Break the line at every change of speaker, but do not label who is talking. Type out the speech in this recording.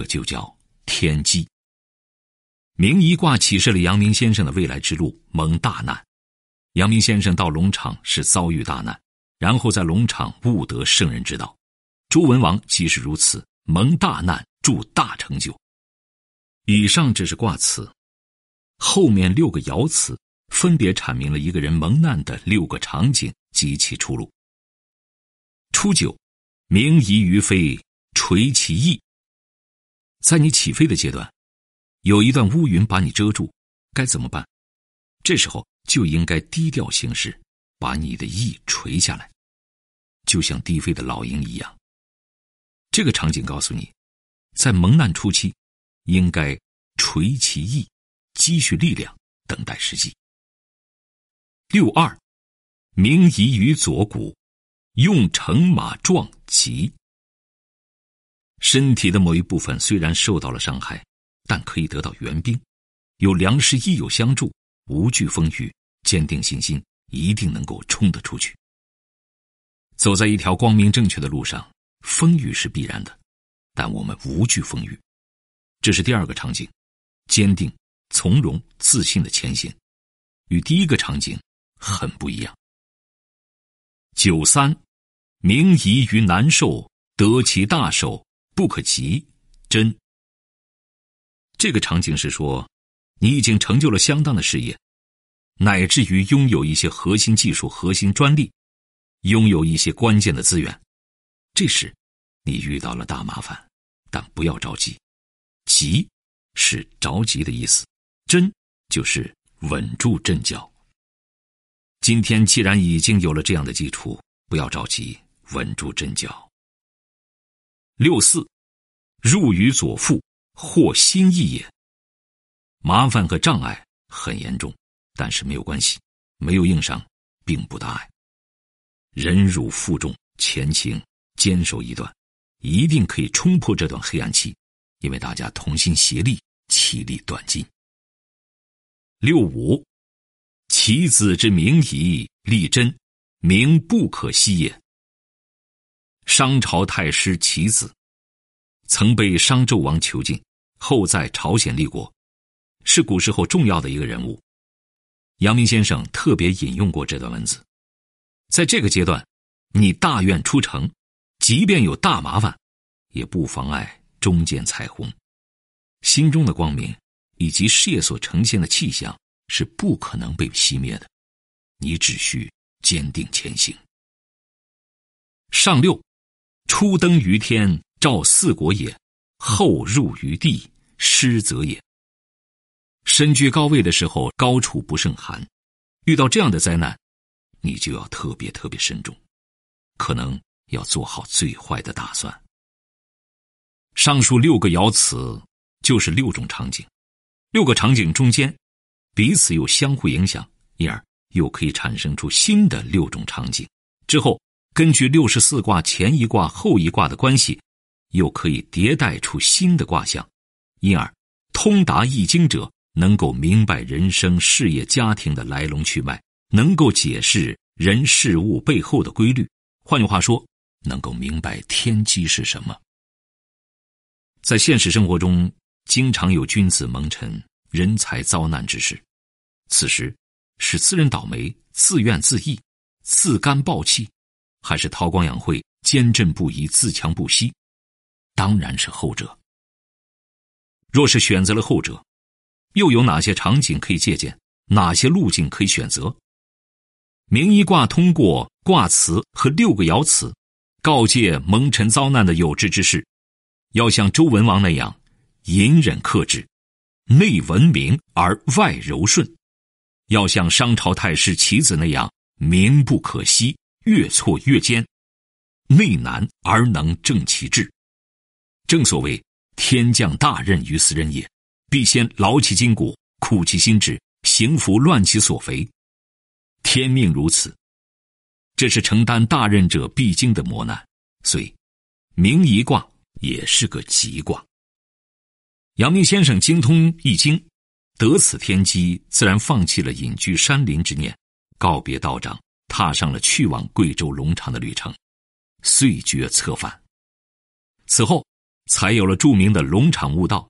这就叫天机。明夷卦启示了阳明先生的未来之路，蒙大难。阳明先生到龙场是遭遇大难，然后在龙场悟得圣人之道。周文王即是如此，蒙大难，铸大成就。以上这是卦辞，后面六个爻辞分别阐明了一个人蒙难的六个场景及其出路。初九，明夷于飞，垂其翼。在你起飞的阶段，有一段乌云把你遮住，该怎么办？这时候就应该低调行事，把你的翼垂下来，就像低飞的老鹰一样。这个场景告诉你，在蒙难初期，应该垂其翼，积蓄力量，等待时机。六二，明夷于左骨，用乘马壮吉。身体的某一部分虽然受到了伤害，但可以得到援兵，有良师益友相助。无惧风雨，坚定信心，一定能够冲得出去。走在一条光明正确的路上，风雨是必然的，但我们无惧风雨。这是第二个场景，坚定、从容、自信的前行，与第一个场景很不一样。九三，明夷于难受，得其大受，不可及，真。这个场景是说。你已经成就了相当的事业，乃至于拥有一些核心技术、核心专利，拥有一些关键的资源。这时，你遇到了大麻烦，但不要着急。急是着急的意思，真就是稳住阵脚。今天既然已经有了这样的基础，不要着急，稳住阵脚。六四，入于左腹，或心意也。麻烦和障碍很严重，但是没有关系，没有硬伤，并不大碍。忍辱负重前行，坚守一段，一定可以冲破这段黑暗期，因为大家同心协力，其利断金。六五，其子之名矣，立真，名不可息也。商朝太师其子，曾被商纣王囚禁，后在朝鲜立国。是古时候重要的一个人物，阳明先生特别引用过这段文字。在这个阶段，你大愿出城，即便有大麻烦，也不妨碍终见彩虹。心中的光明以及事业所呈现的气象是不可能被熄灭的，你只需坚定前行。上六，初登于天，照四国也；后入于地，失则也。身居高位的时候，高处不胜寒。遇到这样的灾难，你就要特别特别慎重，可能要做好最坏的打算。上述六个爻辞就是六种场景，六个场景中间彼此又相互影响，因而又可以产生出新的六种场景。之后根据六十四卦前一卦后一卦的关系，又可以迭代出新的卦象，因而通达易经者。能够明白人生、事业、家庭的来龙去脉，能够解释人事物背后的规律。换句话说，能够明白天机是什么。在现实生活中，经常有君子蒙尘、人才遭难之事，此时是自认倒霉、自怨自艾、自甘暴气，还是韬光养晦、坚贞不移、自强不息？当然是后者。若是选择了后者，又有哪些场景可以借鉴？哪些路径可以选择？明一卦通过卦辞和六个爻辞，告诫蒙尘遭难的有志之士，要像周文王那样隐忍克制，内文明而外柔顺；要像商朝太师棋子那样名不可惜，越挫越坚，内难而能正其志。正所谓天降大任于斯人也。必先劳其筋骨，苦其心志，行拂乱其所为。天命如此，这是承担大任者必经的磨难。所以，明夷卦也是个吉卦。阳明先生精通易经，得此天机，自然放弃了隐居山林之念，告别道长，踏上了去往贵州龙场的旅程，遂决策反。此后。才有了著名的龙场悟道。